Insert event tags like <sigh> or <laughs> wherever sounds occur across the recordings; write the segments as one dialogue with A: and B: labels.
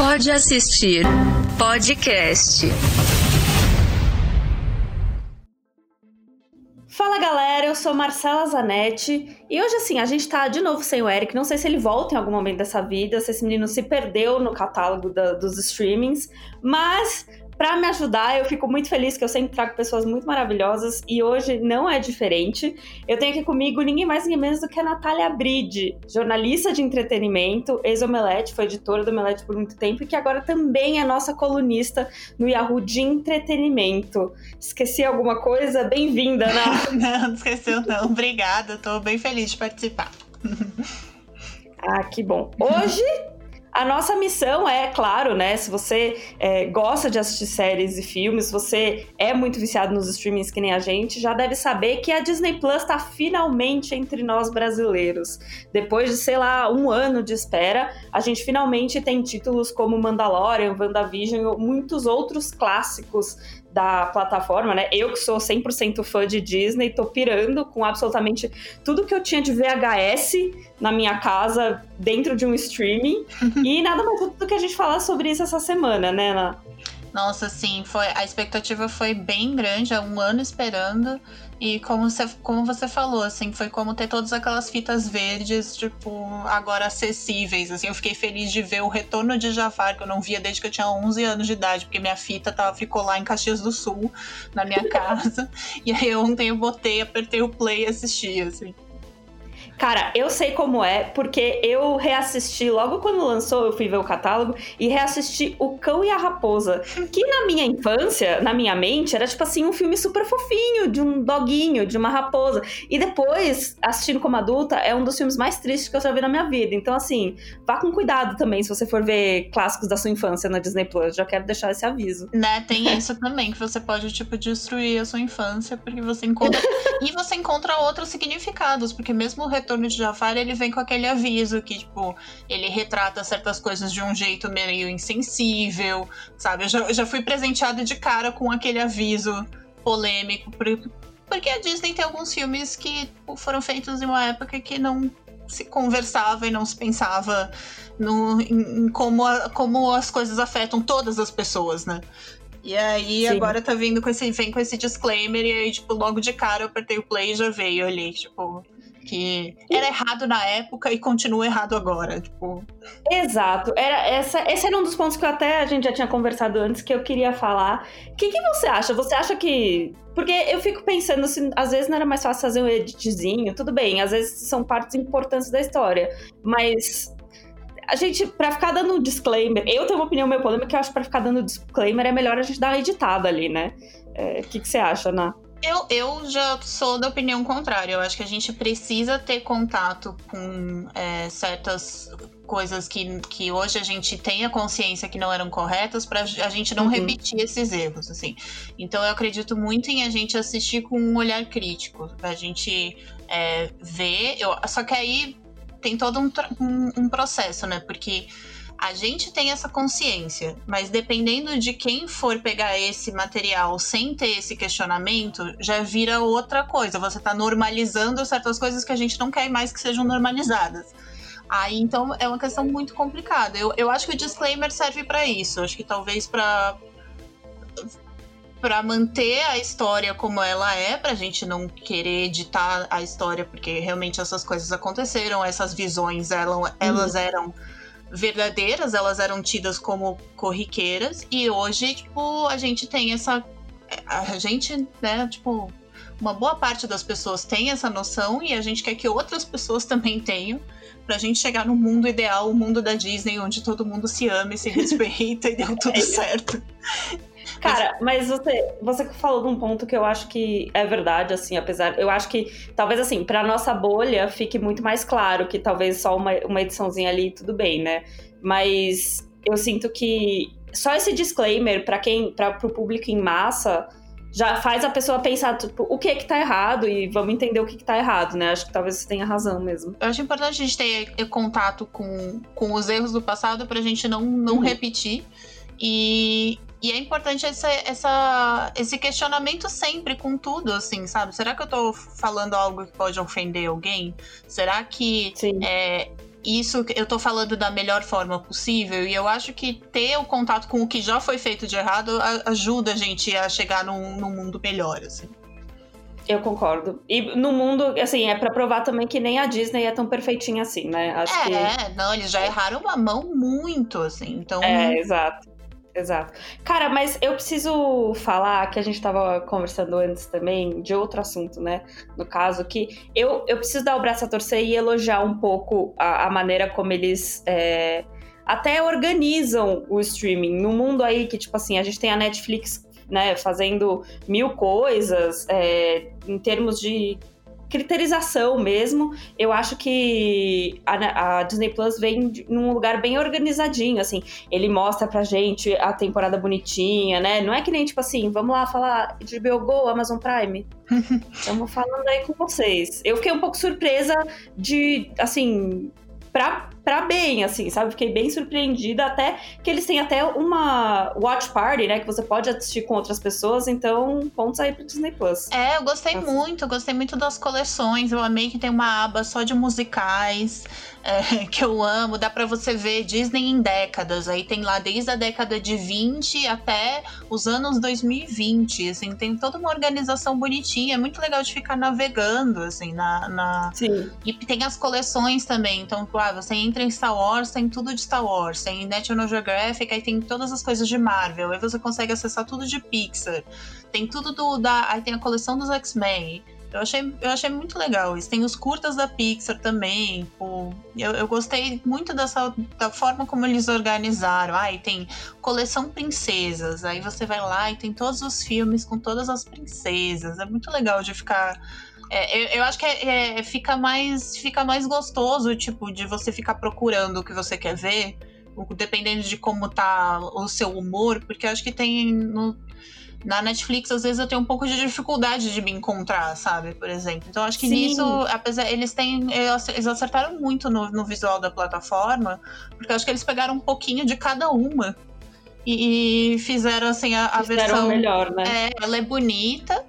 A: Pode assistir podcast.
B: Fala galera, eu sou Marcela Zanetti e hoje assim, a gente tá de novo sem o Eric, não sei se ele volta em algum momento dessa vida, se esse menino se perdeu no catálogo da, dos streamings, mas para me ajudar, eu fico muito feliz que eu sempre trago pessoas muito maravilhosas e hoje não é diferente. Eu tenho aqui comigo ninguém mais ninguém menos do que a Natália Bride, jornalista de entretenimento, ex-Omelete, foi editora do Omelete por muito tempo e que agora também é nossa colunista no Yahoo de entretenimento. Esqueci alguma coisa? Bem-vinda, Ana. <laughs>
C: não, não esqueceu não. Obrigada, tô bem feliz de participar.
B: ah, que bom. Hoje a nossa missão é, claro, né? Se você é, gosta de assistir séries e filmes, se você é muito viciado nos streamings que nem a gente, já deve saber que a Disney Plus está finalmente entre nós brasileiros. Depois de, sei lá, um ano de espera, a gente finalmente tem títulos como Mandalorian, WandaVision e muitos outros clássicos da plataforma, né? Eu que sou 100% fã de Disney, tô pirando com absolutamente tudo que eu tinha de VHS na minha casa dentro de um streaming. <laughs> e nada mais do que a gente falar sobre isso essa semana, né, Ana?
C: Nossa, sim, foi, a expectativa foi bem grande, há um ano esperando. E como você, como você falou, assim, foi como ter todas aquelas fitas verdes, tipo, agora acessíveis. Assim, eu fiquei feliz de ver o retorno de Jafar, que eu não via desde que eu tinha 11 anos de idade, porque minha fita tava, ficou lá em Caxias do Sul, na minha <laughs> casa. e aí ontem eu botei, apertei o play e assisti, assim.
B: Cara, eu sei como é, porque eu reassisti logo quando lançou, eu fui ver o catálogo e reassisti O Cão e a Raposa, que na minha infância, na minha mente, era tipo assim um filme super fofinho de um doguinho, de uma raposa. E depois, assistindo como adulta, é um dos filmes mais tristes que eu já vi na minha vida. Então assim, vá com cuidado também se você for ver clássicos da sua infância na Disney Plus. Já quero deixar esse aviso.
C: Né, tem isso também que você pode tipo destruir a sua infância porque você encontra <laughs> e você encontra outros significados, porque mesmo o retorno de Jafar, ele vem com aquele aviso que, tipo, ele retrata certas coisas de um jeito meio insensível, sabe? Eu já, eu já fui presenteada de cara com aquele aviso polêmico, porque a Disney tem alguns filmes que tipo, foram feitos em uma época que não se conversava e não se pensava no, em, em como, a, como as coisas afetam todas as pessoas, né? E aí Sim. agora tá vindo com esse, vem com esse disclaimer e aí, tipo, logo de cara eu apertei o play e já veio ali, tipo, que era errado na época e continua errado agora, tipo.
B: Exato. Era essa, esse era um dos pontos que até a gente já tinha conversado antes que eu queria falar. O que, que você acha? Você acha que porque eu fico pensando se às vezes não era mais fácil fazer um editzinho, tudo bem, às vezes são partes importantes da história, mas a gente, pra ficar dando disclaimer, eu tenho uma opinião meio polêmica que eu acho que pra ficar dando disclaimer é melhor a gente dar uma editada ali, né? O é, que, que você acha, Ana?
C: Eu, eu já sou da opinião contrária. Eu acho que a gente precisa ter contato com é, certas coisas que, que hoje a gente tem a consciência que não eram corretas para a gente não uhum. repetir esses erros, assim. Então eu acredito muito em a gente assistir com um olhar crítico, a gente é, ver. Eu, só que aí tem todo um, um, um processo, né? Porque a gente tem essa consciência, mas dependendo de quem for pegar esse material sem ter esse questionamento, já vira outra coisa. Você está normalizando certas coisas que a gente não quer mais que sejam normalizadas. Aí então é uma questão muito complicada. Eu, eu acho que o disclaimer serve para isso. Acho que talvez para para manter a história como ela é, pra gente não querer editar a história, porque realmente essas coisas aconteceram, essas visões elas, elas uhum. eram verdadeiras, elas eram tidas como corriqueiras, e hoje, tipo, a gente tem essa. A gente, né, tipo, uma boa parte das pessoas tem essa noção e a gente quer que outras pessoas também tenham pra gente chegar no mundo ideal, o mundo da Disney, onde todo mundo se ama e se <laughs> respeita e deu tudo certo.
B: Cara, mas você, você falou de um ponto que eu acho que é verdade, assim, apesar. Eu acho que talvez, assim, pra nossa bolha fique muito mais claro que talvez só uma, uma ediçãozinha ali tudo bem, né? Mas eu sinto que só esse disclaimer para quem, para pro público em massa, já faz a pessoa pensar, tipo, o que é que tá errado e vamos entender o que, que tá errado, né? Acho que talvez você tenha razão mesmo.
C: Eu acho importante a gente ter contato com, com os erros do passado pra gente não, não uhum. repetir. E, e é importante essa, essa, esse questionamento sempre com tudo, assim, sabe? Será que eu tô falando algo que pode ofender alguém? Será que é, isso eu tô falando da melhor forma possível e eu acho que ter o contato com o que já foi feito de errado ajuda a gente a chegar num, num mundo melhor, assim.
B: Eu concordo. E no mundo, assim, é para provar também que nem a Disney é tão perfeitinha assim, né?
C: Acho é, que... não, eles já erraram uma mão muito, assim, então...
B: É, exato. Exato. Cara, mas eu preciso falar que a gente estava conversando antes também de outro assunto, né? No caso, que eu, eu preciso dar o braço a torcer e elogiar um pouco a, a maneira como eles é, até organizam o streaming. No mundo aí que, tipo assim, a gente tem a Netflix né, fazendo mil coisas é, em termos de criterização mesmo. Eu acho que a, a, Disney Plus vem num lugar bem organizadinho, assim. Ele mostra pra gente a temporada bonitinha, né? Não é que nem, tipo assim, vamos lá falar de Go, Amazon Prime. <laughs> Estamos falando aí com vocês. Eu fiquei um pouco surpresa de, assim, pra, pra bem, assim, sabe? Fiquei bem surpreendida, até que eles têm até uma watch party, né? Que você pode assistir com outras pessoas, então pontos aí pro Disney Plus.
C: É, eu gostei muito, gostei muito das coleções. Eu amei que tem uma aba só de musicais é, <laughs> que eu amo, dá para você ver Disney em décadas. Aí tem lá desde a década de 20 até os anos 2020. Assim, tem toda uma organização bonitinha. É muito legal de ficar navegando, assim, na. na...
B: Sim.
C: E tem as coleções também. Então, ah, você entra em Star Wars, tem tudo de Star Wars. Tem National Geographic, aí tem todas as coisas de Marvel. Aí você consegue acessar tudo de Pixar. Tem tudo do. Da, aí tem a coleção dos X-Men. Eu achei, eu achei muito legal isso. Tem os curtas da Pixar também. Pô, eu, eu gostei muito dessa da forma como eles organizaram. Aí ah, tem coleção princesas. Aí você vai lá e tem todos os filmes com todas as princesas. É muito legal de ficar. É, eu, eu, acho que é, é, fica, mais, fica mais gostoso, tipo, de você ficar procurando o que você quer ver, dependendo de como tá o seu humor, porque acho que tem. No, na Netflix, às vezes eu tenho um pouco de dificuldade de me encontrar, sabe? Por exemplo. Então, acho que Sim. nisso, apesar. Eles têm. Eles acertaram muito no, no visual da plataforma, porque acho que eles pegaram um pouquinho de cada uma. E, e fizeram assim a, a
B: fizeram
C: versão.
B: melhor, né?
C: É, ela é bonita.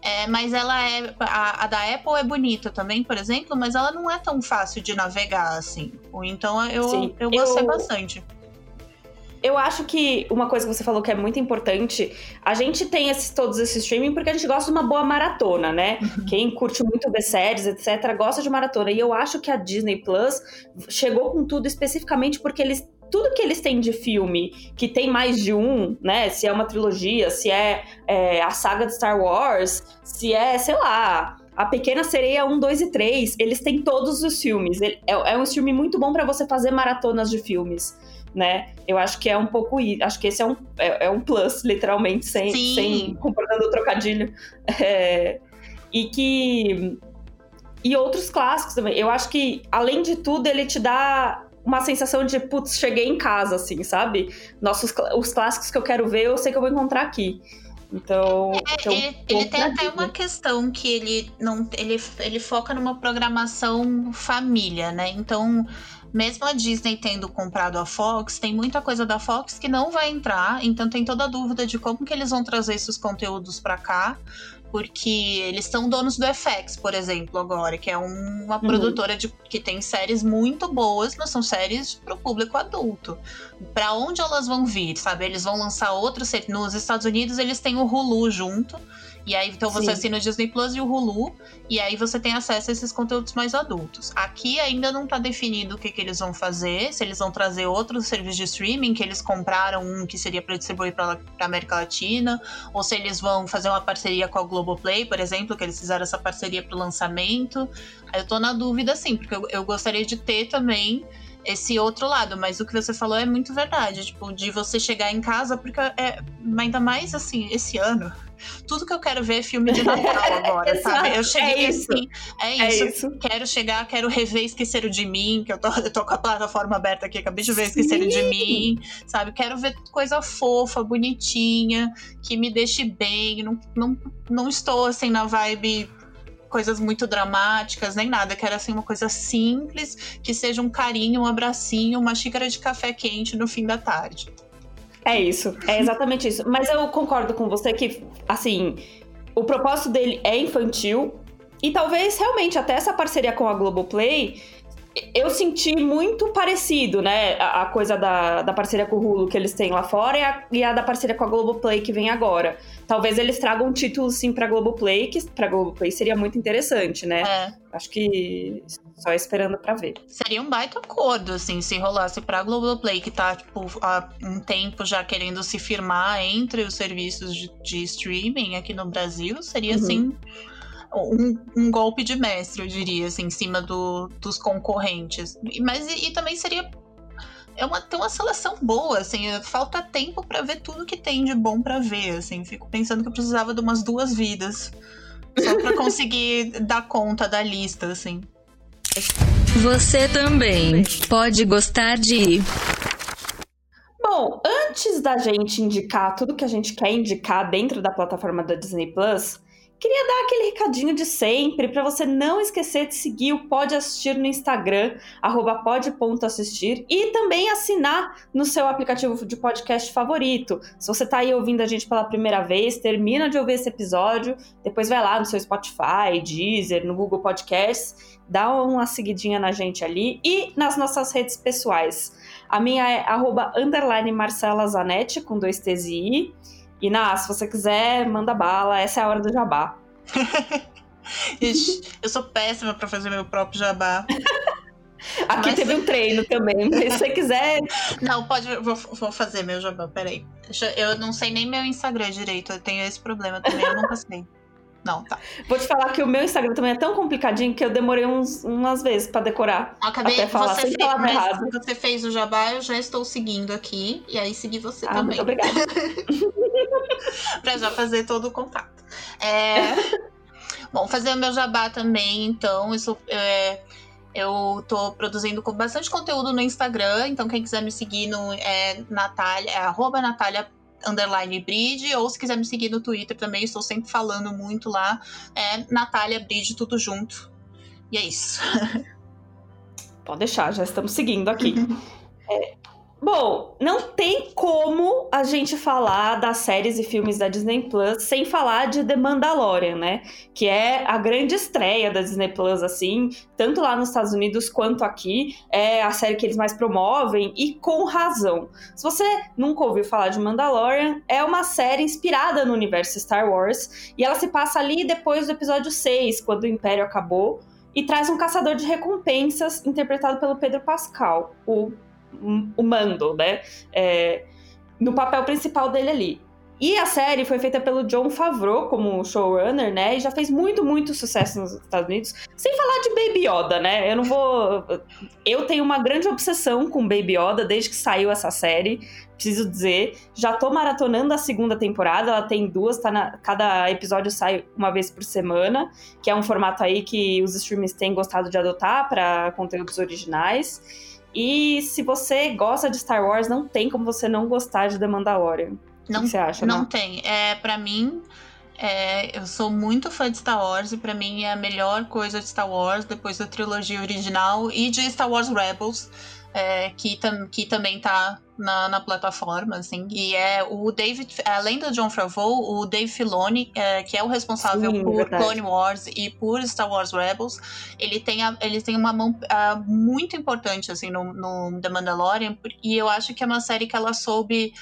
C: É, mas ela é. A, a, da Apple é bonita também, por exemplo, mas ela não é tão fácil de navegar assim. Então eu, Sim, eu gostei eu... bastante
B: eu acho que uma coisa que você falou que é muito importante, a gente tem esses, todos esses streaming porque a gente gosta de uma boa maratona, né? Uhum. Quem curte muito ver séries, etc., gosta de maratona. E eu acho que a Disney Plus chegou com tudo especificamente porque eles. Tudo que eles têm de filme, que tem mais de um, né? Se é uma trilogia, se é, é a saga de Star Wars, se é, sei lá, a Pequena Sereia 1, 2 e 3, eles têm todos os filmes. É, é um filme muito bom para você fazer maratonas de filmes né? Eu acho que é um pouco. Acho que esse é um, é, é um plus, literalmente, sem, sem comportando o trocadilho. <laughs> É, e que. E outros clássicos também. Eu acho que, além de tudo, ele te dá uma sensação de, putz, cheguei em casa, assim, sabe? Nossos, os clássicos que eu quero ver, eu sei que eu vou encontrar aqui. Então,
C: é, então ele, ele tem até uma questão que ele não ele, ele foca numa programação família, né? Então, mesmo a Disney tendo comprado a Fox, tem muita coisa da Fox que não vai entrar, então tem toda a dúvida de como que eles vão trazer esses conteúdos para cá, porque eles são donos do FX, por exemplo, agora, que é uma uhum. produtora de, que tem séries muito boas, mas são séries para o público adulto. Para onde elas vão vir, sabe? Eles vão lançar outros nos Estados Unidos, eles têm o Hulu junto. E aí, então você Sim. assina o Disney Plus e o Hulu, e aí você tem acesso a esses conteúdos mais adultos. Aqui ainda não tá definido o que, que eles vão fazer, se eles vão trazer outros serviços de streaming, que eles compraram um que seria para distribuir para América Latina, ou se eles vão fazer uma parceria com a Globoplay, por exemplo, que eles fizeram essa parceria para o lançamento. Aí eu tô na dúvida, sim, porque eu, eu gostaria de ter também esse outro lado, mas o que você falou é muito verdade, tipo, de você chegar em casa, porque é ainda mais assim, esse ano, tudo que eu quero ver é filme de Natal <laughs> agora, sabe? Eu cheguei é isso. assim, é isso, é isso, Quero chegar, quero rever Esqueceram de Mim, que eu tô, eu tô com a plataforma aberta aqui, acabei de ver Esqueceram de Mim, sabe? Quero ver coisa fofa, bonitinha, que me deixe bem, não, não, não estou assim na vibe coisas muito dramáticas, nem nada. Quero assim uma coisa simples, que seja um carinho, um abracinho, uma xícara de café quente no fim da tarde.
B: É isso, é exatamente isso. Mas eu concordo com você que, assim, o propósito dele é infantil e talvez realmente até essa parceria com a Globoplay eu senti muito parecido, né? A, a, coisa da, da parceria com o Hulu que eles têm lá fora e a, e a da parceria com a Globoplay que vem agora. Talvez eles tragam um título, sim, pra Globoplay, que pra Globoplay seria muito interessante, né? É. Acho que só esperando para ver.
C: Seria um baita acordo, assim, se rolasse pra Globoplay, que tá, tipo, há um tempo já querendo se firmar entre os serviços de, de streaming aqui no Brasil, seria, uhum. assim um, um, golpe de mestre, eu diria, assim, em cima do, dos concorrentes. Mas e, e também seria é uma, tem uma seleção boa, assim, falta tempo para ver tudo que tem de bom para ver, assim. Fico pensando que eu precisava de umas duas vidas só para <laughs> conseguir dar conta da lista, assim.
A: Você também pode gostar de
B: Bom, antes da gente indicar tudo que a gente quer indicar dentro da plataforma da Disney Plus, Queria dar aquele recadinho de sempre para você não esquecer de seguir o Pode Assistir no Instagram, pode.assistir, e também assinar no seu aplicativo de podcast favorito. Se você está aí ouvindo a gente pela primeira vez, termina de ouvir esse episódio, depois vai lá no seu Spotify, Deezer, no Google Podcasts, dá uma seguidinha na gente ali e nas nossas redes pessoais. A minha é arroba underline Marcela Zanetti, com dois T's e I. E, Ná, se você quiser, manda bala, essa é a hora do jabá. <laughs>
C: Ixi, eu sou péssima para fazer meu próprio jabá. <laughs>
B: Aqui mas... teve um treino também, mas se você quiser.
C: Não, pode, vou, vou fazer meu jabá, peraí. Eu não sei nem meu Instagram direito, eu tenho esse problema também, eu nunca sei. Não, tá.
B: Vou te falar que o meu Instagram também é tão complicadinho que eu demorei uns, umas vezes para decorar.
C: Acabei, até falar, você, fez, você fez o jabá, eu já estou seguindo aqui. E aí segui você ah, também.
B: Muito obrigada. <laughs> <laughs>
C: pra já fazer todo o contato. É... Bom, fazer o meu jabá também, então. Isso, é... Eu tô produzindo com bastante conteúdo no Instagram, então quem quiser me seguir no é Natália, é arroba Natália underline Bridge, ou se quiser me seguir no Twitter também, estou sempre falando muito lá. É Natália Bridge, tudo junto. E é isso. <laughs>
B: Pode deixar, já estamos seguindo aqui. Uhum. <laughs> É, Bom, não tem como a gente falar das séries e filmes da Disney Plus sem falar de The Mandalorian, né? Que é a grande estreia da Disney Plus, assim, tanto lá nos Estados Unidos quanto aqui. É a série que eles mais promovem e com razão. Se você nunca ouviu falar de Mandalorian, é uma série inspirada no universo Star Wars e ela se passa ali depois do episódio 6, quando o Império acabou. E traz um caçador de recompensas interpretado pelo Pedro Pascal, o o mando, né? É, no papel principal dele ali. E a série foi feita pelo John Favreau como showrunner, né? E já fez muito, muito sucesso nos Estados Unidos. Sem falar de Baby Yoda, né? Eu não vou. Eu tenho uma grande obsessão com Baby Yoda desde que saiu essa série. Preciso dizer. Já tô maratonando a segunda temporada. Ela tem duas, tá na... cada episódio sai uma vez por semana, que é um formato aí que os streamers têm gostado de adotar para conteúdos originais. E se você gosta de Star Wars, não tem como você não gostar de The Mandalorian.
C: Não,
B: o que você acha?
C: Não, não? tem. É, para mim, é, eu sou muito fã de Star Wars e para mim é a melhor coisa de Star Wars depois da trilogia original e de Star Wars Rebels é, que, tam, que também tá na, na, plataforma, assim, e é o David, além do John Favreau, o Dave Filoni, é, que é o responsável Sim, por verdade. Clone Wars e por Star Wars Rebels, ele tem, a, ele tem uma mão uh, muito importante, assim, no, no The Mandalorian, e eu acho que é uma série que ela soube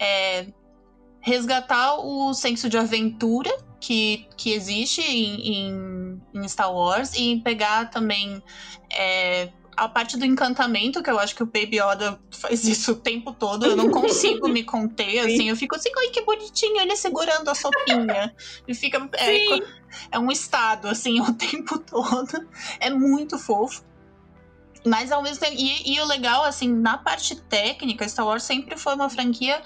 C: é, resgatar o senso de aventura que, que existe em, em, em Star Wars e pegar também é, a parte do encantamento, que eu acho que o Baby Yoda faz isso o tempo todo, eu não consigo me conter, assim, eu fico assim, ai, que bonitinho, ele segurando a sopinha. E fica. É, é um estado, assim, <laughs> o tempo todo. É muito fofo. Mas ao mesmo tempo. E, e o legal, assim, na parte técnica, Star Wars sempre foi uma franquia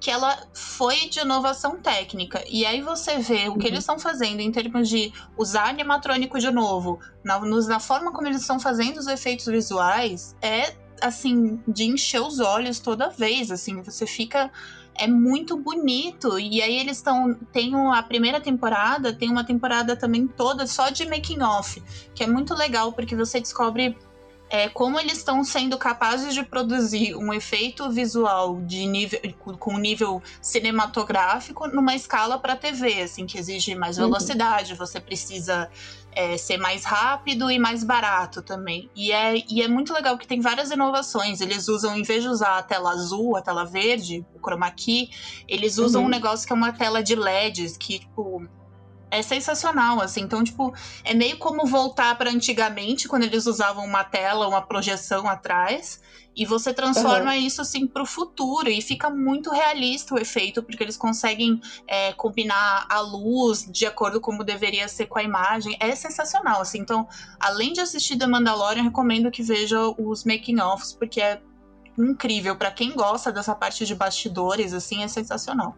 C: que ela foi de inovação técnica. E aí você vê o que uhum. eles estão fazendo em termos de usar animatrônico de novo, na, na forma como eles estão fazendo os efeitos visuais, é assim, de encher os olhos toda vez, assim, você fica é muito bonito. E aí eles estão. Tem a primeira temporada, tem uma temporada também toda só de making off, que é muito legal, porque você descobre é como eles estão sendo capazes de produzir um efeito visual de nível com nível cinematográfico numa escala para TV, assim, que exige mais uhum. velocidade, uhum. você precisa é, ser mais rápido e mais barato também. E é, e é muito legal que tem várias inovações. Eles usam, em vez de usar a tela azul, a tela verde, o chroma key, eles usam uhum. um negócio que é uma tela de LEDs, que, tipo, é sensacional, assim. Então, tipo, é meio como voltar para antigamente, quando eles usavam uma tela, uma projeção atrás, e você transforma uhum. isso, assim, pro futuro, e fica muito realista o efeito, porque eles conseguem é, combinar a luz de acordo como deveria ser com a imagem. É sensacional, assim. Então, além de assistir The Mandalorian, recomendo que veja os making-offs, porque é incrível. para quem gosta dessa parte de bastidores, assim, é sensacional.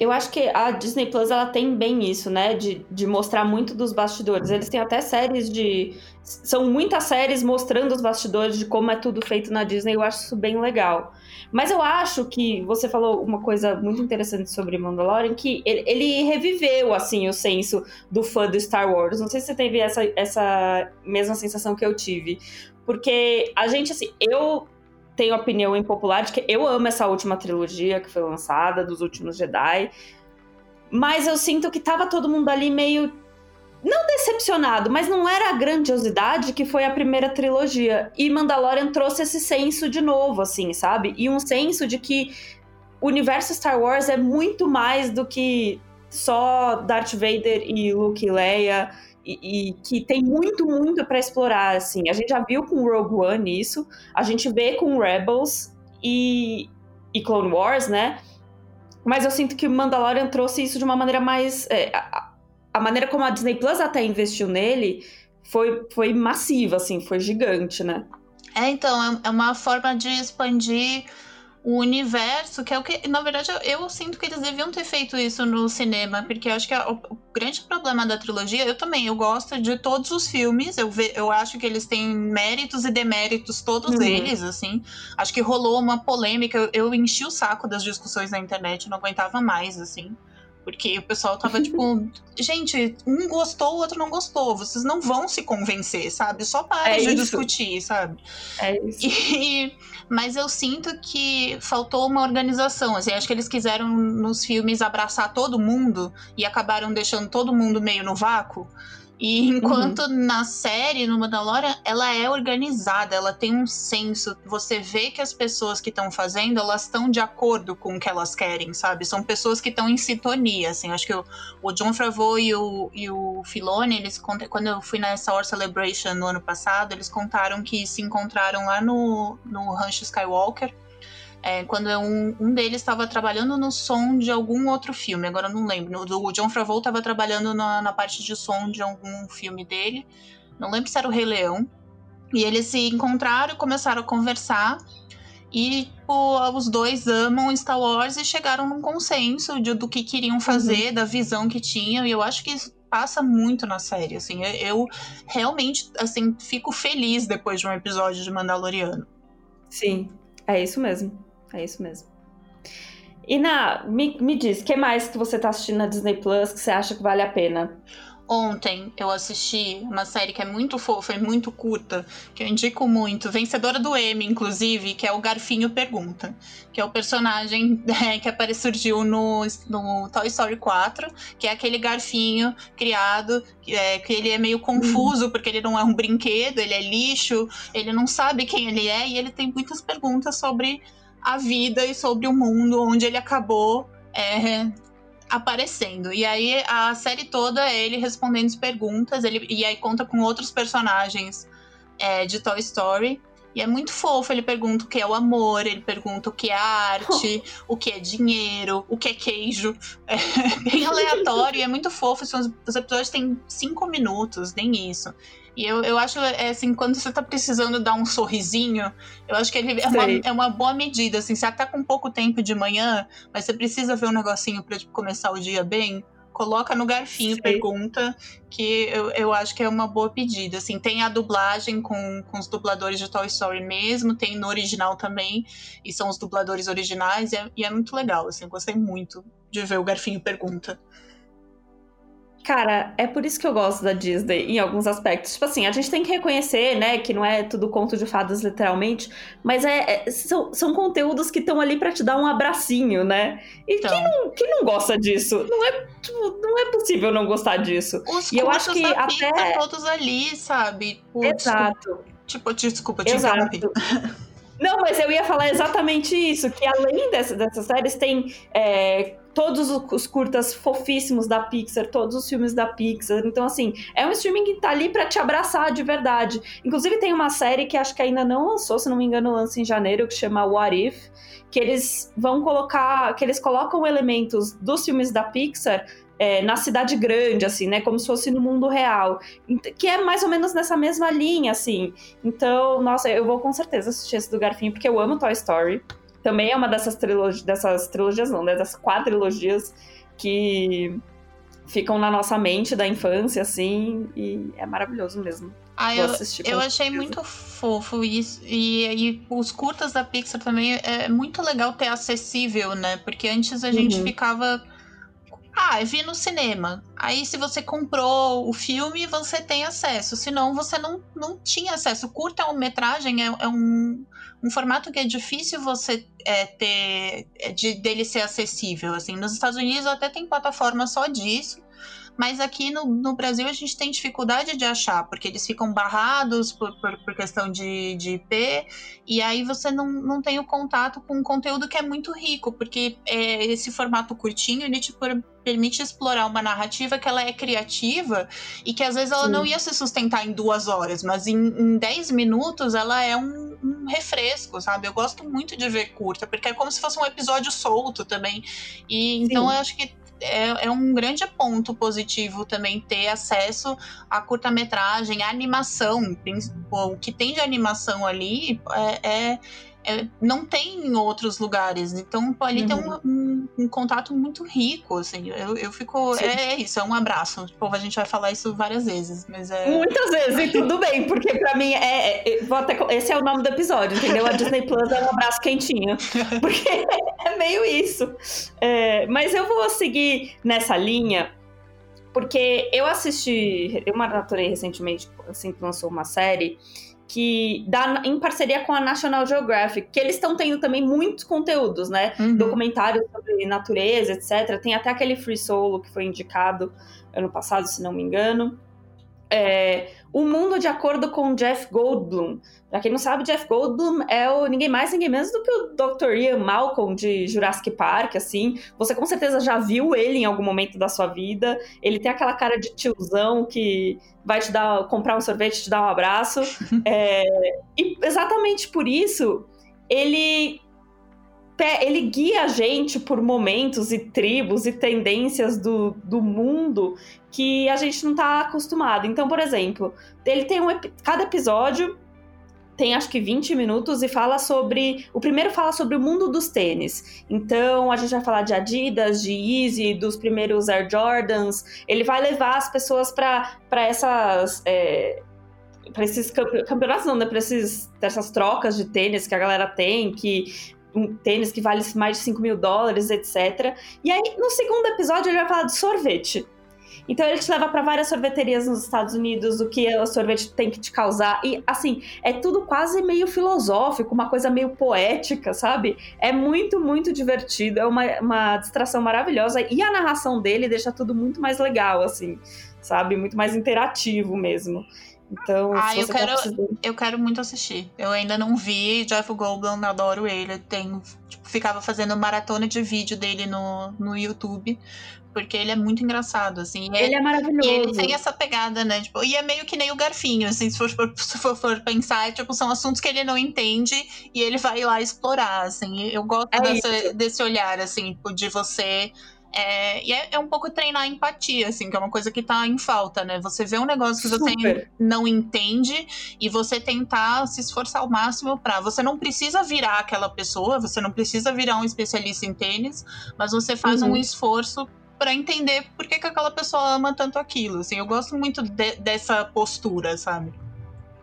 B: Eu acho que a Disney Plus ela tem bem isso, né? De, de mostrar muito dos bastidores. Eles têm até séries de. São muitas séries mostrando os bastidores de como é tudo feito na Disney. Eu acho isso bem legal. Mas eu acho que você falou uma coisa muito interessante sobre Mandalorian, que ele, ele reviveu, assim, o senso do fã do Star Wars. Não sei se você teve essa, essa mesma sensação que eu tive. Porque a gente, assim, eu tenho opinião impopular de que eu amo essa última trilogia que foi lançada, dos últimos Jedi. Mas eu sinto que tava todo mundo ali meio. Não decepcionado, mas não era a grandiosidade que foi a primeira trilogia. E Mandalorian trouxe esse senso de novo, assim, sabe? E um senso de que o universo Star Wars é muito mais do que só Darth Vader e Luke e Leia e, que tem muito, muito para explorar, assim. A gente já viu com Rogue One isso, a gente vê com Rebels e, e Clone Wars, né? Mas eu sinto que o Mandalorian trouxe isso de uma maneira mais... É, a, a, maneira como a Disney Plus até investiu nele foi, foi massiva, assim, foi gigante, né?
C: É, então, é, é uma forma de expandir o universo, que é o que, na verdade, eu, eu, sinto que eles deviam ter feito isso no cinema, porque eu acho que a, o, o, grande problema da trilogia, eu também, eu gosto de todos os filmes, eu, ve, eu acho que eles têm méritos e deméritos, todos uhum. eles, assim. Acho que rolou uma polêmica, eu, eu enchi o saco das discussões na internet, não aguentava mais, assim. Porque o pessoal tava tipo, <laughs> gente, um gostou, o outro não gostou. Vocês não vão se convencer, sabe? Só para é de isso. discutir, sabe?
B: É isso.
C: E, mas eu sinto que faltou uma organização. Assim, acho que eles quiseram nos filmes abraçar todo mundo e acabaram deixando todo mundo meio no vácuo. E enquanto uhum. na série, no Mandalorian, ela é organizada, ela tem um senso. Você vê que as pessoas que estão fazendo, elas estão de acordo com o que elas querem, sabe? São pessoas que estão em sintonia, assim. Acho que o, o John Favreau e o, e o Filoni, eles quando eu fui nessa War Celebration no ano passado, eles contaram que se encontraram lá no, no Rancho Skywalker é, quando um, um deles estava trabalhando no som de algum outro filme, agora eu não lembro. O John Favreau estava trabalhando na, na parte de som de algum filme dele, não lembro se era o Rei Leão. E eles se encontraram, começaram a conversar. E tipo, os dois amam Star Wars e chegaram num consenso de, do que queriam fazer, uhum. da visão que tinham. E eu acho que isso passa muito na série. Assim, eu, eu realmente assim fico feliz depois de um episódio de Mandaloriano.
B: Sim, é isso mesmo. É isso mesmo. E na, me, me diz, o que mais que você tá assistindo na Disney Plus que você acha que vale a pena?
C: Ontem eu assisti uma série que é muito fofa e muito curta, que eu indico muito, vencedora do Emmy, inclusive, que é o Garfinho Pergunta, que é o personagem <laughs> é, que aparece, surgiu no, no Toy Story 4, que é aquele garfinho criado, que, é, que ele é meio confuso, uhum. porque ele não é um brinquedo, ele é lixo, ele não sabe quem ele é, e ele tem muitas perguntas sobre a vida e sobre o mundo onde ele acabou é, aparecendo. E aí a série toda é ele respondendo as perguntas, ele, e aí conta com outros personagens é, de Toy Story. E é muito fofo, ele pergunta o que é o amor, ele pergunta o que é arte, o que é dinheiro, o que é queijo. É <laughs> bem aleatório e é muito fofo. Os episódios têm cinco minutos, nem isso. E eu, eu acho, é, assim, quando você tá precisando dar um sorrisinho, eu acho que ele é uma, é uma, boa medida, assim, você tá com pouco tempo de manhã, mas você precisa ver um negocinho pra tipo, começar o dia bem, coloca no garfinho, Sei. pergunta, que eu, eu acho que é uma boa pedida. Assim, tem a dublagem com, com os dubladores de Toy Story mesmo, tem no original também, e são os dubladores originais, e é, e é muito legal, assim, eu gostei muito de ver o garfinho pergunta.
B: Cara, é por isso que eu gosto da Disney em alguns aspectos. Tipo assim, a gente tem que reconhecer, né, que não é tudo conto de fadas literalmente, mas é, é são, são conteúdos que estão ali para te dar um abracinho, né? E então. quem, não, quem não gosta disso? Não é, tipo, não possível não gostar disso.
C: Os
B: e
C: eu acho que até todos ali, sabe?
B: Exato.
C: Tipo, desculpa, te Exato. <laughs>
B: Não, mas eu ia falar exatamente isso, que além dessa, dessas séries, tem é, todos os curtas fofíssimos da Pixar, todos os filmes da Pixar. Então, assim, é um streaming que tá ali para te abraçar de verdade. Inclusive, tem uma série que acho que ainda não lançou, se não me engano, lança em janeiro, que chama What If, que eles vão colocar, que eles colocam elementos dos filmes da Pixar é, na cidade grande, assim, né? Como se fosse no mundo real. Que é mais ou menos nessa mesma linha, assim. Então, nossa, eu vou com certeza assistir esse do Garfinho, porque eu amo Toy Story. Também é uma dessas trilogias, dessas trilogias não, né? Dessas quadrilogias que ficam na nossa mente da infância, assim, e é maravilhoso mesmo.
C: Ah, eu, eu achei muito fofo isso. E, e, os curtas da Pixar também é muito legal ter acessível, né? Porque antes a gente uhum. ficava ah, vi no cinema. Aí, se você comprou o filme, você tem acesso. Senão, você não, não tinha acesso. Curta-metragem é, é um, um formato que é difícil você é, ter. É, de, dele ser acessível. Assim, nos Estados Unidos até tem plataforma só disso mas aqui no, no Brasil a gente tem dificuldade de achar, porque eles ficam barrados por, por, por questão de, de IP, e aí você não, não tem o contato com um conteúdo que é muito rico, porque é, esse formato curtinho, ele te permite explorar uma narrativa que ela é criativa e que às vezes ela Sim. não ia se sustentar em duas horas, mas em, em dez minutos ela é um, um, refresco, sabe? Eu gosto muito de ver curta, porque é como se fosse um episódio solto também. E então Sim. eu acho que é, é, um grande ponto positivo também ter acesso a curta-metragem, a animação. O que tem de animação ali é, é, é não tem em outros lugares. Então, ali uhum. tem um, um, um, contato muito rico, assim. Eu, eu fico... É, é, isso, é um abraço. Tipo, a gente vai falar isso várias vezes, mas é...
B: Muitas vezes, e tudo bem, porque pra mim é... é até, esse é o nome do episódio, entendeu? A Disney Plus é um abraço quentinho. <laughs> Porque é meio isso. É, mas eu vou seguir nessa linha, porque eu assisti... Eu maratonei recentemente, assim, que lançou uma série que dá em parceria com a National Geographic, que eles estão tendo também muitos conteúdos, né? Uhum. Documentários sobre natureza, etc. Tem até aquele Free Solo que foi indicado ano passado, se não me engano. É, o Mundo de Acordo com Jeff Goldblum. Pra quem não sabe, Jeff Goldblum é o ninguém mais, ninguém menos do que o Dr. Ian Malcolm de Jurassic Park, assim. Você com certeza já viu ele em algum momento da sua vida. Ele tem aquela cara de tiozão que vai te dar, comprar um sorvete, te dar um abraço. <laughs> é, e exatamente por isso, ele ele guia a gente por momentos e tribos e tendências do, do mundo que a gente não está acostumado. Então, por exemplo, ele tem um cada episódio tem acho que 20 minutos e fala sobre. O primeiro fala sobre o mundo dos tênis. Então a gente vai falar de Adidas, de Yeezy, dos primeiros Air Jordans. Ele vai levar as pessoas para essas. É, para esses campeonatos, não, né? Para essas trocas de tênis que a galera tem, que um tênis que vale mais de 5 mil dólares, etc. E aí, no segundo episódio, ele vai falar de sorvete. Então ele te leva para várias sorveterias nos Estados Unidos, o que o sorvete tem que te causar. E assim, é tudo quase meio filosófico, uma coisa meio poética, sabe? É muito, muito divertido, é uma, uma distração maravilhosa. E a narração dele deixa tudo muito mais legal, assim, sabe? Muito mais interativo mesmo. Então,
C: ah, eu quero, tá precisando... eu quero muito assistir. Eu ainda não vi Jeff Goldblum, adoro ele. Eu tenho, tipo, ficava fazendo maratona de vídeo dele no, no YouTube porque ele é muito engraçado, assim.
B: Ele é, é maravilhoso.
C: E ele tem essa pegada, né? Tipo, e é meio que nem o Garfinho, assim, se for, se for, for pensar, tipo, são assuntos que ele não entende e ele vai lá explorar, assim. Eu gosto é dessa, desse olhar, assim, tipo, de você é, e é, é, um pouco treinar a empatia, assim, que é uma coisa que tá em falta, né? Você vê um negócio que você Super. não entende e você tentar se esforçar ao máximo para. Você não precisa virar aquela pessoa, você não precisa virar um especialista em tênis, mas você faz uhum. um esforço para entender por que, que aquela pessoa ama tanto aquilo. Assim, eu gosto muito de, dessa postura, sabe?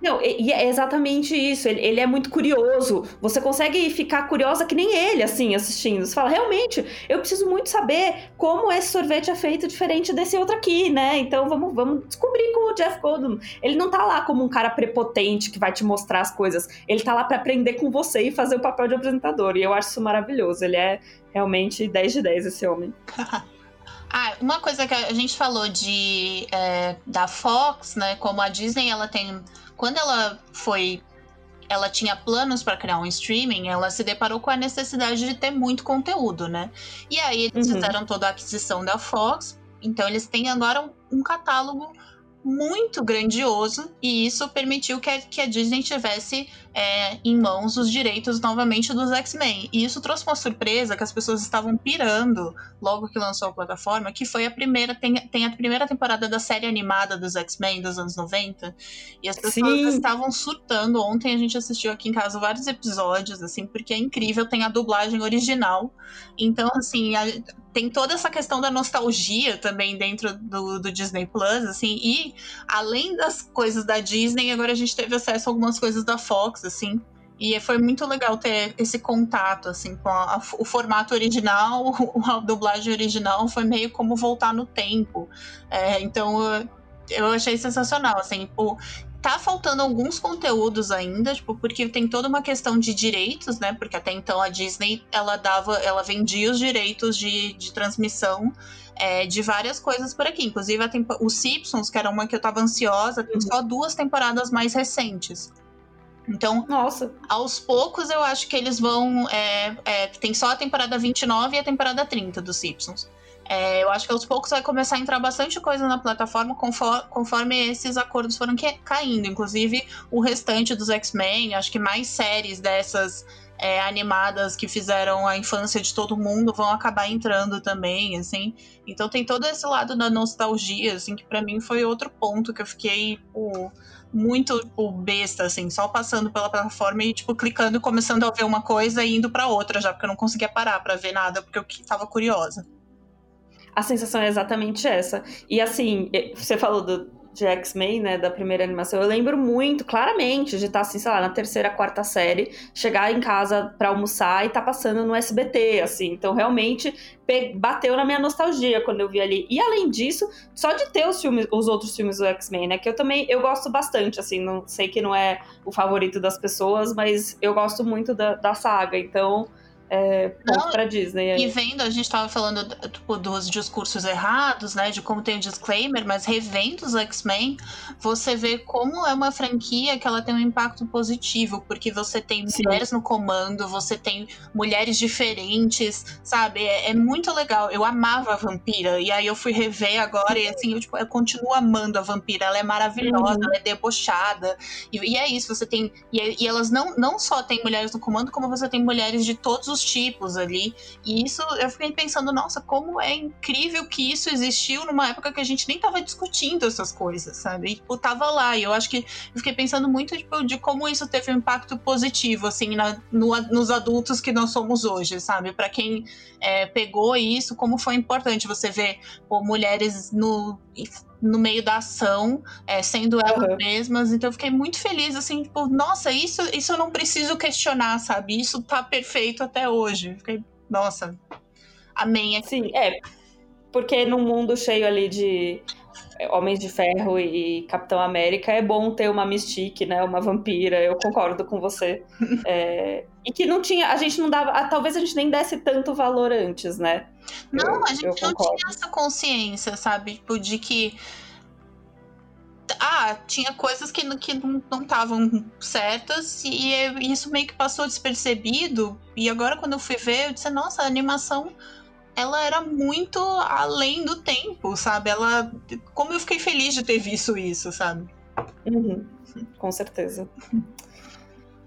B: Não, e é exatamente isso. Ele, ele, é muito curioso. Você consegue ficar curiosa que nem ele, assim, assistindo. Você fala, realmente, eu preciso muito saber como esse sorvete é feito diferente desse outro aqui, né? Então vamos, vamos descobrir com o Jeff Goldblum. Ele não tá lá como um cara prepotente que vai te mostrar as coisas. Ele tá lá para aprender com você e fazer o papel de apresentador. E eu acho isso maravilhoso. Ele é realmente 10 de 10, esse homem. <laughs>
C: Ah, uma coisa que a gente falou de é, da Fox, né? Como a Disney, ela tem. Quando ela foi. Ela tinha planos para criar um streaming, ela se deparou com a necessidade de ter muito conteúdo, né? E aí eles uhum. fizeram toda a aquisição da Fox. Então eles têm agora um, um catálogo muito grandioso e isso permitiu que a, que a Disney tivesse é, em mãos os direitos novamente dos X-Men. E isso trouxe uma surpresa que as pessoas estavam pirando logo que lançou a plataforma, que foi a primeira, tem, tem a primeira temporada da série animada dos X-Men dos anos 90. E as pessoas Sim. estavam surtando. Ontem a gente assistiu aqui em casa vários episódios, assim, porque é incrível, tem a dublagem original. Então, assim, a, tem toda essa questão da nostalgia também dentro do, do Disney Plus, assim, e além das coisas da Disney, agora a gente teve acesso a algumas coisas da Fox, assim. E foi muito legal ter esse contato, assim, com a, a, o formato original, <laughs> a dublagem original, foi meio como voltar no tempo. É, então, eu, achei sensacional, assim, tipo, tá faltando alguns conteúdos ainda, tipo, porque tem toda uma questão de direitos, né? Porque até então a Disney, ela dava, ela vendia os direitos de, de transmissão é, de várias coisas por aqui. Inclusive, os Simpsons, que era uma que eu tava ansiosa, tem uhum. só duas temporadas mais recentes. Então,
B: Nossa.
C: aos poucos eu acho que eles vão. É, é, tem só a temporada 29 e a temporada 30 dos Simpsons. É, eu acho que aos poucos vai começar a entrar bastante coisa na plataforma conforme, conforme esses acordos foram que, caindo. Inclusive, o restante dos X-Men, acho que mais séries dessas é, animadas que fizeram a infância de todo mundo vão acabar entrando também, assim. Então tem todo esse lado da nostalgia, assim, que para mim foi outro ponto que eu fiquei, pô, muito tipo, besta, assim, só passando pela plataforma e, tipo, clicando e começando a ver uma coisa e indo para outra já, porque eu não conseguia parar para ver nada, porque eu tava curiosa.
B: A sensação é exatamente essa. E assim, você falou do, de X-Men, né, da primeira animação, eu lembro muito, claramente, de estar, assim, sei lá, na terceira, quarta série, chegar em casa para almoçar e tá passando no SBT, assim. Então, realmente, bateu na minha nostalgia quando eu vi ali. E, além disso, só de ter os, filmes, os outros filmes do X-Men, né, que eu também, eu gosto bastante, assim, não sei que não é o favorito das pessoas, mas eu gosto muito da, da saga, então é, ponto pra Disney.
C: Aí. E vendo, a gente tava falando tipo, dos discursos errados, né? De como tem o disclaimer, mas revendo os X-Men, você vê como é uma franquia que ela tem um impacto positivo, porque você tem Sim. mulheres no comando, você tem mulheres diferentes, sabe? É, é, muito legal. Eu amava a vampira, e aí eu fui rever agora, e assim, eu, tipo, eu continuo amando a vampira. Ela é maravilhosa, uhum. ela é debochada. E, e, é isso, você tem. E, e elas não, não só têm mulheres no comando, como você tem mulheres de todos os tipos ali. E isso eu fiquei pensando, nossa, como é incrível que isso existiu numa época que a gente nem tava discutindo essas coisas, sabe? E, tipo, tava lá. E eu acho que eu fiquei pensando muito tipo, de como isso teve um impacto positivo, assim, na, no, nos adultos que nós somos hoje, sabe? Para quem é, pegou isso, como foi importante você ver pô, mulheres no no meio da ação, é, sendo elas uhum. mesmas. Então eu fiquei muito feliz, assim, tipo, nossa, isso, isso eu não preciso questionar, sabe? Isso tá perfeito até hoje. Fiquei, nossa, amém.
B: Aqui. Sim, é. Porque num mundo cheio ali de Homens de Ferro e Capitão América, é bom ter uma Mystique, né? Uma vampira, eu concordo com você. <laughs> É, e que não tinha, a gente não dava, talvez a gente nem desse tanto valor antes, né?
C: Não, eu, a gente não tinha essa consciência, sabe? Tipo, de que ah, tinha coisas que, que não estavam certas e, e isso meio que passou despercebido. E agora, quando eu fui ver, eu disse: nossa, a animação ela era muito além do tempo, sabe? Ela. Como eu fiquei feliz de ter visto isso, sabe?
B: Uhum, com certeza.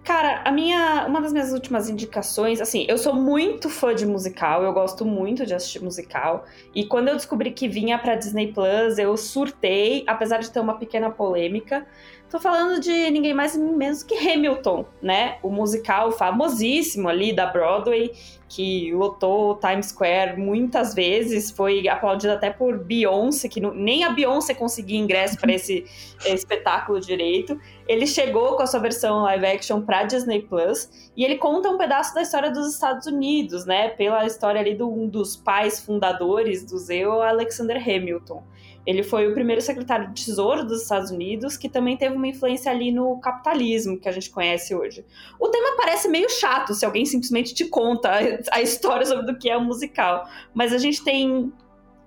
B: Cara, a minha, uma das minhas últimas indicações, assim, eu sou muito fã de musical, eu gosto muito de assistir musical. E quando eu descobri que vinha para Disney Plus, eu surtei, apesar de ter uma pequena polêmica. Tô falando de ninguém mais menos que Hamilton, né? O musical famosíssimo ali da Broadway, que lotou Times Square muitas vezes, foi aplaudido até por Beyoncé, que não, nem a Beyoncé conseguia ingresso para esse espetáculo direito. Ele chegou com a sua versão live action para Disney Plus e ele conta um pedaço da história dos Estados Unidos, né? Pela história ali de um dos pais fundadores do ZEO, Alexander Hamilton. Ele foi o primeiro secretário de Tesouro dos Estados Unidos, que também teve uma influência ali no capitalismo que a gente conhece hoje. O tema parece meio chato se alguém simplesmente te conta a história sobre o que é um musical, mas a gente tem,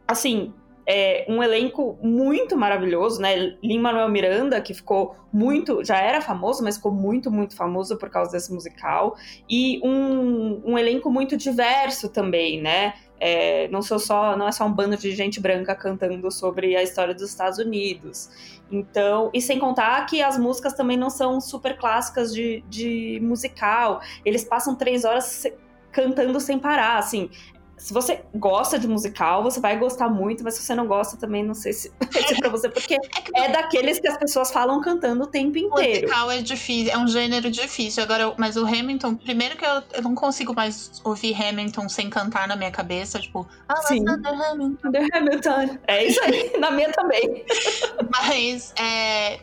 B: assim, é, um elenco muito maravilhoso, né? Lin-Manuel Miranda, que ficou muito, já era famoso, mas ficou muito, muito famoso por causa desse musical, e um, um elenco muito diverso também, né? É, não sou só, não é só um bando de gente branca cantando sobre a história dos Estados Unidos. Então, e sem contar que as músicas também não são super clássicas de, de musical. Eles passam três horas cantando sem parar, assim se você gosta de musical, você vai gostar muito, mas se você não gosta também, não sei se <laughs> vai ser pra você, porque é, é daqueles que as pessoas falam cantando o tempo inteiro.
C: Musical é difícil, é um gênero difícil. Agora, mas o Hamilton, primeiro que eu, eu não consigo mais ouvir Hamilton sem cantar na minha cabeça, tipo,
B: ah, Sim. Hamilton. Hamilton. É isso aí, <laughs> na minha também.
C: Mas é,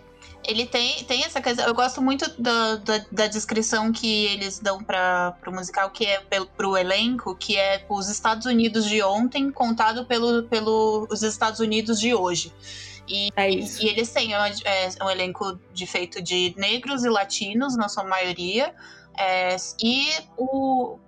C: ele tem, tem essa coisa. Eu gosto muito da, da, da descrição que eles dão para o musical, que é para o elenco, que é os Estados Unidos de ontem contado pelo, pelo os Estados Unidos de hoje. E, é e, eles têm é, é um elenco de feito de negros e latinos, na sua maioria. É, e o,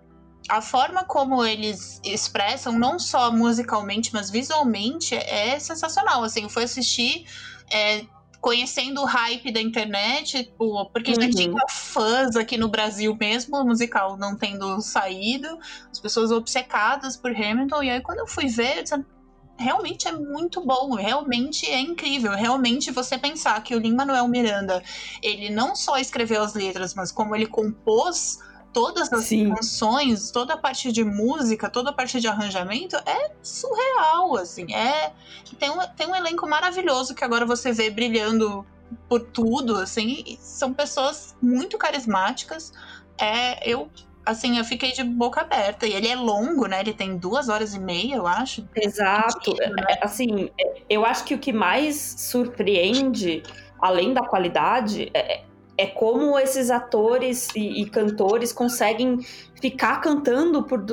C: a forma como eles expressam, não só musicalmente, mas visualmente, é sensacional. Assim, eu fui assistir. É, conhecendo o hype da internet, tipo, porque uhum. já tinha fãs aqui no Brasil mesmo, o musical não tendo saído, as pessoas obcecadas por Hamilton, e aí quando eu fui ver, eu disse, realmente é muito bom, realmente é incrível, realmente você pensar que o Lin-Manuel Miranda, ele não só escreveu as letras, mas como ele compôs todas as Sim. canções, toda a parte de música, toda a parte de arranjamento é surreal, assim. É tem um, tem um elenco maravilhoso que agora você vê brilhando por tudo, assim. São pessoas muito carismáticas. É, eu assim, eu fiquei de boca aberta. E ele é longo, né? Ele tem duas horas e meia, eu acho.
B: Exato. Né? É, assim, é, eu acho que o que mais surpreende, além da qualidade, é, é como esses atores e, e cantores conseguem ficar cantando por,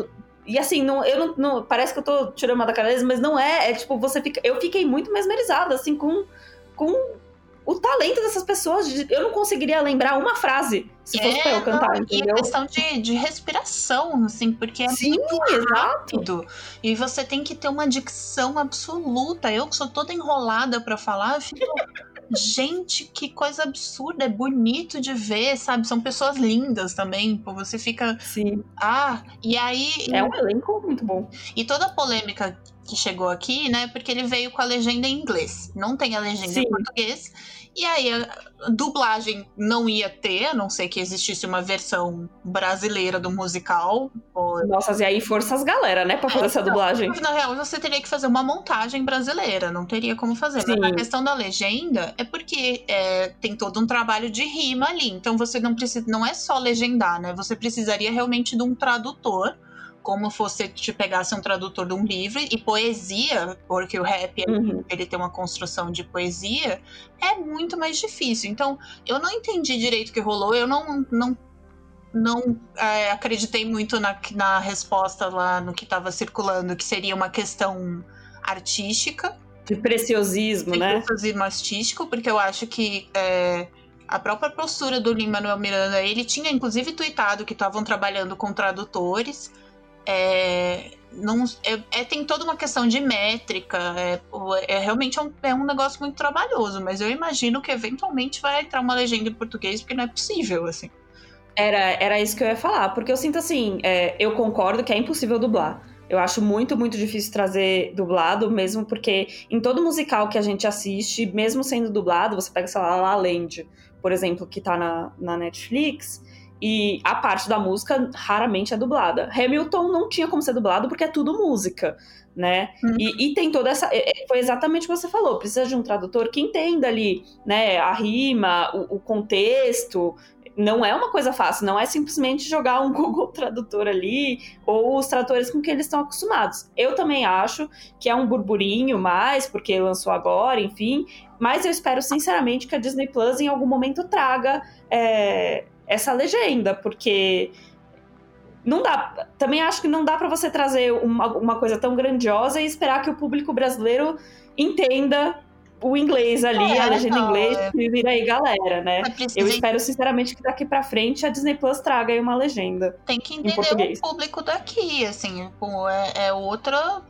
B: e assim, não, eu não, não, Parece que eu tô tirando uma da cara deles, mas não é. É tipo, você fica. Eu fiquei muito mesmerizada, assim, com, com o talento dessas pessoas. Eu não conseguiria lembrar uma frase se fosse é, pra eu cantar, não, entendeu?
C: E a questão de, de respiração, assim, porque é
B: Sim, muito rápido.
C: Exato. E você tem que ter uma dicção absoluta. Eu que sou toda enrolada para falar, eu fico. Gente, que coisa absurda, é bonito de ver, sabe? São pessoas lindas também, pô, você fica.
B: Sim.
C: Ah, e aí.
B: É um elenco muito bom.
C: E toda a polêmica que chegou aqui, né? Porque ele veio com a legenda em inglês. Não tem a legenda Sim. em português. E aí a dublagem não ia ter, a não ser que existisse uma versão brasileira do musical.
B: Ou... Nossa, e aí forças galera, né, pra fazer é, essa dublagem.
C: na real, você teria que fazer uma montagem brasileira, não teria como fazer. Sim. Mas a questão da legenda é porque é, tem todo um trabalho de rima ali. Então você não precisa, não é só legendar, né? Você precisaria realmente de um tradutor como fosse te pegasse um tradutor de um livro e poesia, porque o rap uhum. ele tem uma construção de poesia, é muito mais difícil. Então, eu não entendi direito o que rolou, eu não, não não é, acreditei muito na, na resposta lá no que estava circulando, que seria uma questão artística.
B: De preciosismo,
C: de
B: né?
C: preciosismo artístico, porque eu acho que é, a própria postura do Lin-Manuel Miranda, ele tinha inclusive tweetado que estavam trabalhando com tradutores, é, não, é, é, tem toda uma questão de métrica, é, é realmente um, é um negócio muito trabalhoso, mas eu imagino que eventualmente vai entrar uma legenda em português, porque não é possível, assim.
B: Era, era isso que eu ia falar, porque eu sinto assim, é, eu concordo que é impossível dublar. Eu acho muito, muito difícil trazer dublado, mesmo porque em todo musical que a gente assiste, mesmo sendo dublado, você pega, sei lá, La Land, por exemplo, que tá na, na Netflix, e a parte da música raramente é dublada. Hamilton não tinha como ser dublado porque é tudo música, né? Hum. E, e, tem toda essa. É, é, foi exatamente o que você falou. Precisa de um tradutor que entenda ali, né? A rima, o, o contexto. Não é uma coisa fácil, não é simplesmente jogar um <laughs> Google Tradutor ali ou os tradutores com que eles estão acostumados. Eu também acho que é um burburinho mais, porque lançou agora, enfim, mas eu espero sinceramente que a Disney Plus em algum momento traga é, essa legenda, porque não dá. Também acho que não dá para você trazer uma, uma coisa tão grandiosa e esperar que o público brasileiro entenda o inglês ali, é, a legenda em inglês, é... e vira aí galera, né? Eu espero sinceramente que daqui para frente a Disney Plus traga aí uma legenda.
C: Tem que entender o público daqui, assim, é, é outra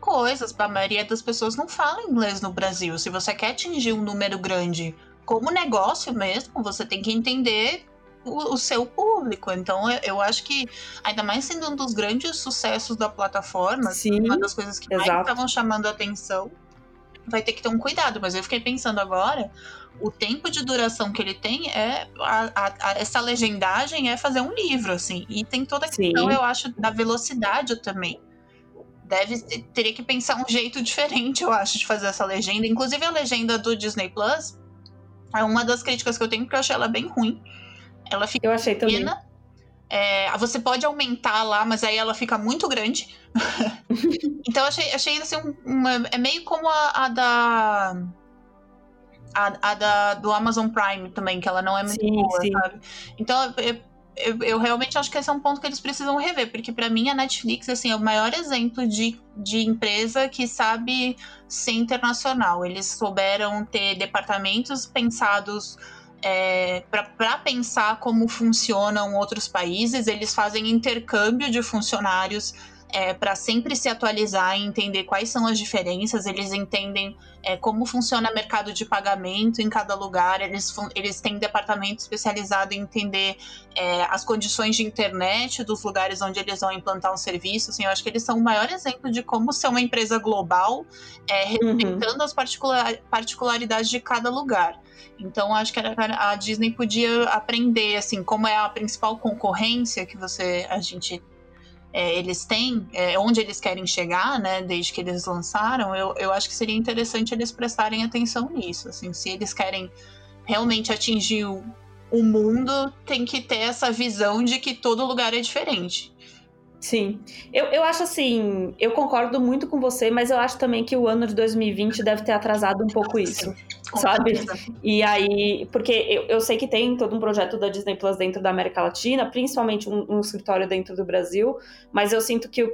C: coisa. A maioria das pessoas não fala inglês no Brasil. Se você quer atingir um número grande como negócio mesmo, você tem que entender o, o, seu público. Então, eu, eu, acho que, ainda mais sendo um dos grandes sucessos da plataforma,
B: Sim,
C: uma das coisas que exato. mais estavam chamando a atenção, vai ter que ter um cuidado. Mas eu fiquei pensando agora, o tempo de duração que ele tem é. A, a, a, essa legendagem é fazer um livro, assim. E tem toda a questão, Sim. eu acho, da velocidade também. Deve teria que pensar um jeito <laughs> diferente, eu acho, de fazer essa legenda. Inclusive a legenda do Disney Plus é uma das críticas que eu tenho, porque eu achei ela bem ruim. Ela fica
B: eu achei
C: pequena.
B: Também.
C: É, você pode aumentar lá, mas aí ela fica muito grande. <laughs> então achei, achei assim, uma, é meio como a, a da. A, a, da, do Amazon Prime também, que ela não é muito sim, boa, sim. sabe? Então eu, eu, eu, realmente acho que esse é um ponto que eles precisam rever, porque para mim a Netflix assim, é o maior exemplo de, de empresa que sabe ser internacional. Eles souberam ter departamentos pensados é, para pensar como funcionam outros países, eles fazem intercâmbio de funcionários é, para sempre se atualizar e entender quais são as diferenças, eles entendem é, como funciona o mercado de pagamento em cada lugar, eles, eles têm departamento especializado em entender é, as condições de internet dos lugares onde eles vão implantar um serviço. Assim, eu acho que eles são o maior exemplo de como ser uma empresa global, é, uhum. respeitando uhum. as particular, particularidades de cada lugar. Então acho que a Disney podia aprender assim como é a principal concorrência que você a gente é, eles têm, é, onde eles querem chegar, né, desde que eles lançaram, eu, eu acho que seria interessante eles prestarem atenção nisso. Assim, se eles querem realmente atingir o, o mundo, tem que ter essa visão de que todo lugar é diferente.
B: Sim. Eu, eu acho assim, eu concordo muito com você, mas eu acho também que o ano de 2020 deve ter atrasado um pouco isso. Sabe? E aí, porque eu, eu sei que tem todo um projeto da Disney Plus dentro da América Latina, principalmente um, um escritório dentro do Brasil, mas eu sinto que o,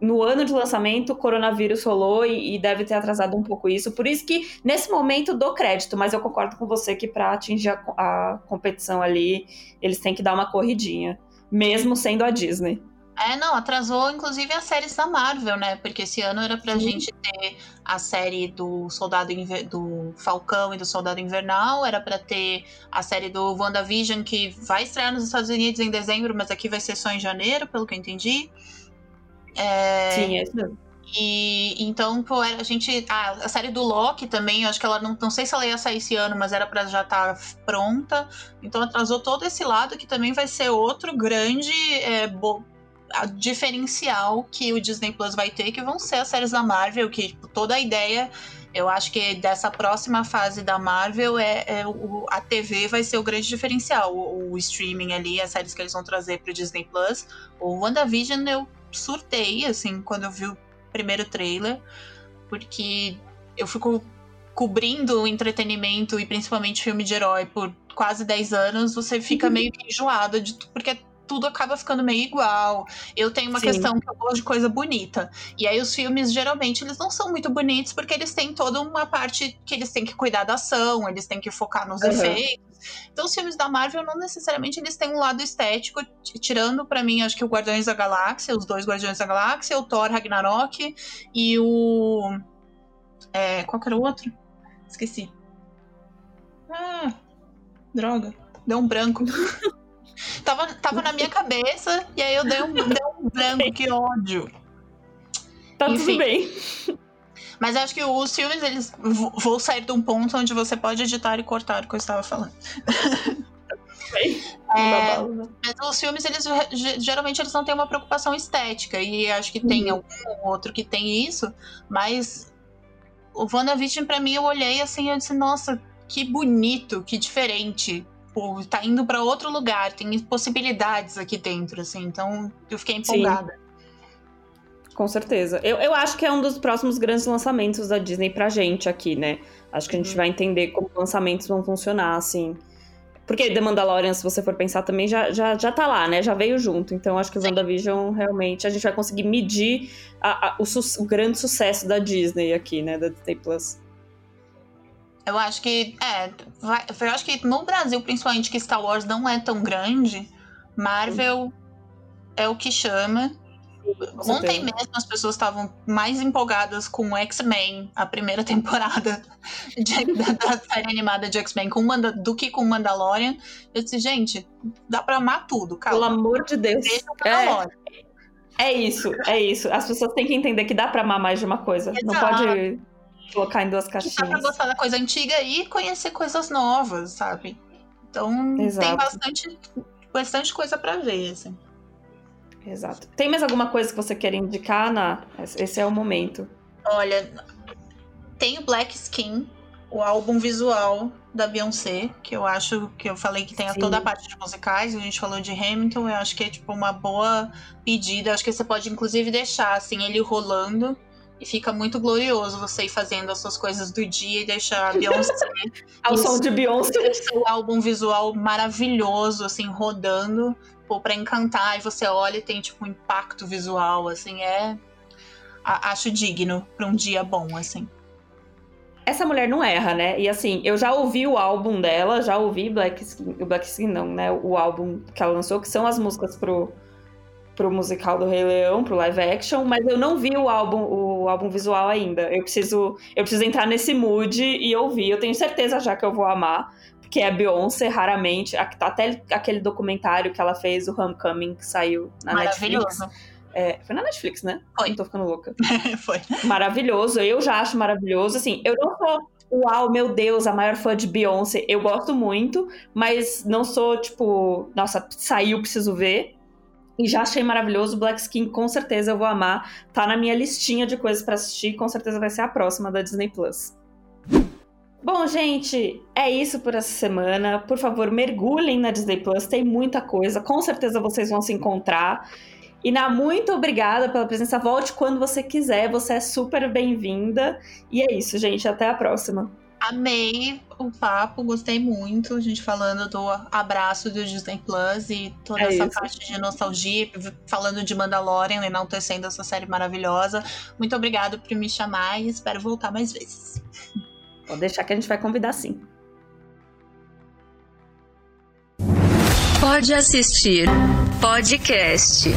B: no ano de lançamento o coronavírus rolou e, e, deve ter atrasado um pouco isso. Por isso que, nesse momento, dou crédito, mas eu concordo com você que para atingir a, a competição ali, eles têm que dar uma corridinha, mesmo sendo a Disney.
C: É, não, atrasou inclusive as séries da Marvel, né? Porque esse ano era pra Sim. gente ter a série do Soldado Inver... do Falcão e do Soldado Invernal, era para ter a série do WandaVision que vai estrear nos Estados Unidos em dezembro, mas aqui vai ser só em janeiro, pelo que eu entendi.
B: É... Sim, é isso mesmo.
C: E então, pô, a gente. Ah, a série do Loki também, eu acho que ela não, não sei se ela ia sair esse ano, mas era para já estar tá pronta. Então atrasou todo esse lado que também vai ser outro grande é, bo diferencial que o Disney Plus vai ter, que vão ser as séries da Marvel, que tipo, toda a ideia, eu acho que dessa próxima fase da Marvel é, é o, a TV vai ser o grande diferencial, o, o, streaming ali, as séries que eles vão trazer pro Disney Plus. O WandaVision eu surtei, assim, quando eu vi o primeiro trailer, porque eu fico cobrindo o entretenimento e principalmente filme de herói por quase 10 anos, você fica uhum. meio que enjoado de porque tudo acaba ficando meio igual. Eu tenho uma Sim. questão que eu gosto de coisa bonita. E aí os filmes, geralmente, eles não são muito bonitos porque eles têm toda uma parte que eles têm que cuidar da ação, eles têm que focar nos uhum. efeitos. Então os filmes da Marvel não necessariamente eles têm um lado estético, tirando para mim, acho que o Guardiões da Galáxia, os dois Guardiões da Galáxia, o Thor Ragnarok e o... É, qual era o outro? Esqueci. Ah, droga. Deu um branco. <laughs> Tava, tava na minha cabeça e aí eu dei um, dei um branco, que ódio.
B: Tá Enfim. tudo bem.
C: Mas acho que os filmes, eles vão sair de um ponto onde você pode editar e cortar o que eu estava falando. É, né? mas os filmes, eles geralmente eles não têm uma preocupação estética. E acho que tem uhum. algum outro que tem isso, mas o WandaVision, pra mim, eu olhei assim e disse, nossa, que bonito, que diferente. Pô, tá indo para outro lugar, tem possibilidades aqui dentro, assim. Então, eu fiquei empolgada. Sim.
B: Com certeza. Eu, eu acho que é um dos próximos grandes lançamentos da Disney pra gente aqui, né? Acho que a gente uhum. vai entender como lançamentos vão funcionar, assim. Porque The Mandalorian, se você for pensar também, já, já, já tá lá, né? Já veio junto. Então acho que o WandaVision realmente a gente vai conseguir medir a, a, o, o, grande sucesso da Disney aqui, né? Da Disney Plus.
C: Eu acho que. É, vai, eu acho que no Brasil, principalmente, que Star Wars não é tão grande, Marvel é o que chama. Ontem mesmo as pessoas estavam mais empolgadas com X-Men, a primeira <laughs> temporada de, da, da, série animada de X-Men, do que com Mandalorian. Eu disse, gente, dá pra amar tudo, calma.
B: Pelo amor de Deus. É, é isso, é isso. As pessoas têm que entender que dá pra amar mais de uma coisa. Exato. Não pode colocar em duas caixinhas. Dá
C: pra gostar da coisa antiga e conhecer coisas novas, sabe? Então Exato. tem bastante, bastante coisa pra ver, assim.
B: Exato. Tem mais alguma coisa que você quer indicar, Ana? Esse é o momento.
C: Olha, tem o Black Skin, o álbum visual da Beyoncé, que eu acho que eu falei que tem Sim. toda a parte de musicais, a gente falou de Hamilton, eu acho que é tipo uma boa pedida. Eu acho que você pode inclusive deixar assim ele rolando e fica muito glorioso você ir fazendo as suas coisas do dia e deixar a Beyoncé. <laughs>
B: Ao som de Beyoncé. <laughs>
C: O álbum visual maravilhoso, assim, rodando pô, pra encantar, e você olha e tem, tipo, um impacto visual, assim, é. A, acho digno pra um dia bom, assim.
B: Essa mulher não erra, né? E assim, eu já ouvi o álbum dela, já ouvi Black Skin, o Black Skin não, né? O álbum que ela lançou, que são as músicas pro, pro musical do Rei Leão, pro live action, mas eu não vi o álbum, o álbum visual ainda. Eu preciso, eu preciso entrar nesse mood e ouvir. Eu tenho certeza já que eu vou amar que é Beyoncé, raramente. Até aquele documentário que ela fez, o Homecoming, que saiu na Netflix. É, foi na Netflix, né?
C: Foi.
B: Não tô ficando louca. <laughs>
C: foi.
B: Maravilhoso. Eu já acho maravilhoso. Assim, eu não sou, uau, meu Deus, a maior fã de Beyoncé. Eu gosto muito, mas não sou, tipo, nossa, saiu, preciso ver. E já achei maravilhoso. Black Skin, com certeza eu vou amar. Tá na minha listinha de coisas para assistir. Com certeza vai ser a próxima da Disney Plus. Bom, gente, é isso por essa semana. Por favor, mergulhem na Disney Plus, tem muita coisa. Com certeza vocês vão se encontrar. E na muito obrigada pela presença. Volte quando você quiser, você é super bem-vinda. E é isso, gente. Até a próxima.
C: Amei o papo, gostei muito. A gente falando do abraço do Disney Plus e toda é essa isso. parte de nostalgia, falando de Mandalorian, enaltecendo essa série maravilhosa. Muito obrigada por me chamar e espero voltar mais vezes.
B: Pode deixar que a gente vai convidar sim.
A: Pode assistir podcast.